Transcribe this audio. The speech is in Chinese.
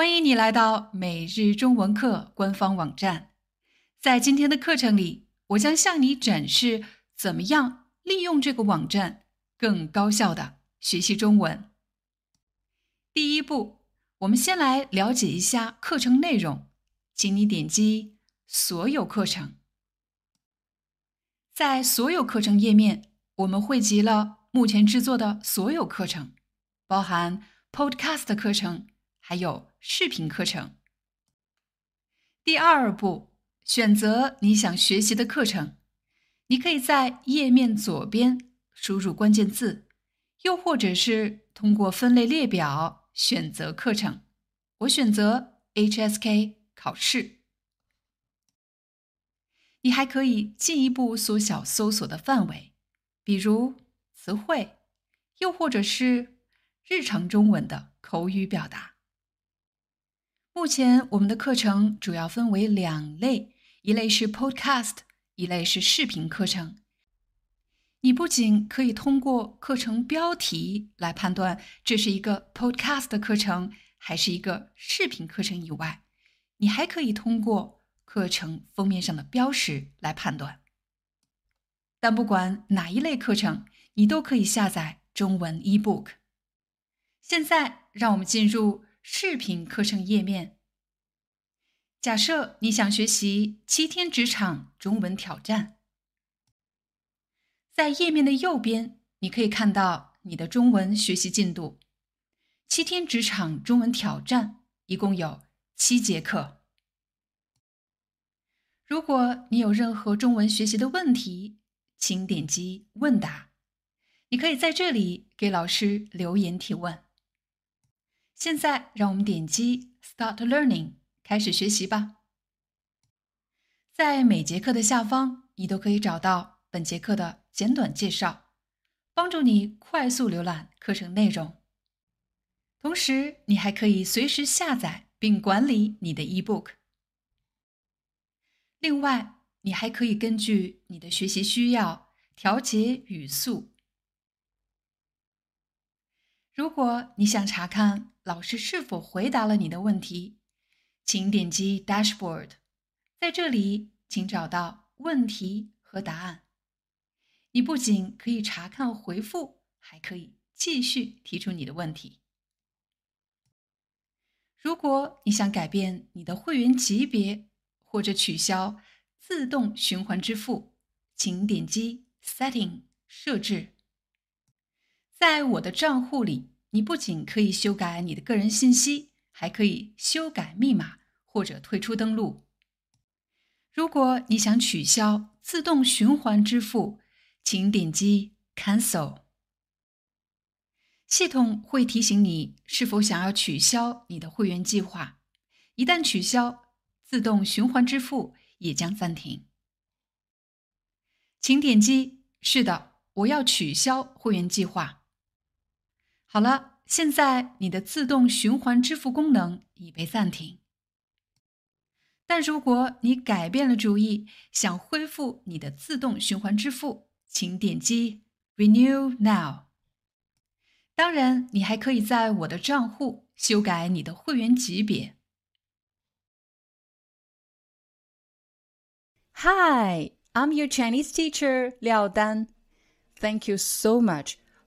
欢迎你来到每日中文课官方网站。在今天的课程里，我将向你展示怎么样利用这个网站更高效的学习中文。第一步，我们先来了解一下课程内容，请你点击“所有课程”。在所有课程页面，我们汇集了目前制作的所有课程，包含 Podcast 课程。还有视频课程。第二步，选择你想学习的课程。你可以在页面左边输入关键字，又或者是通过分类列表选择课程。我选择 HSK 考试。你还可以进一步缩小搜索的范围，比如词汇，又或者是日常中文的口语表达。目前我们的课程主要分为两类，一类是 Podcast，一类是视频课程。你不仅可以通过课程标题来判断这是一个 Podcast 的课程还是一个视频课程以外，你还可以通过课程封面上的标识来判断。但不管哪一类课程，你都可以下载中文 eBook。现在让我们进入。视频课程页面。假设你想学习七天职场中文挑战，在页面的右边，你可以看到你的中文学习进度。七天职场中文挑战一共有七节课。如果你有任何中文学习的问题，请点击问答，你可以在这里给老师留言提问。现在，让我们点击 Start Learning，开始学习吧。在每节课的下方，你都可以找到本节课的简短介绍，帮助你快速浏览课程内容。同时，你还可以随时下载并管理你的 eBook。另外，你还可以根据你的学习需要调节语速。如果你想查看，老师是否回答了你的问题？请点击 Dashboard，在这里，请找到问题和答案。你不仅可以查看回复，还可以继续提出你的问题。如果你想改变你的会员级别或者取消自动循环支付，请点击 Setting 设置。在我的账户里。你不仅可以修改你的个人信息，还可以修改密码或者退出登录。如果你想取消自动循环支付，请点击 Cancel。系统会提醒你是否想要取消你的会员计划。一旦取消，自动循环支付也将暂停。请点击是的，我要取消会员计划。好了，现在你的自动循环支付功能已被暂停。但如果你改变了主意，想恢复你的自动循环支付，请点击 Renew Now。当然，你还可以在我的账户修改你的会员级别。Hi, I'm your Chinese teacher Liao Dan. Thank you so much.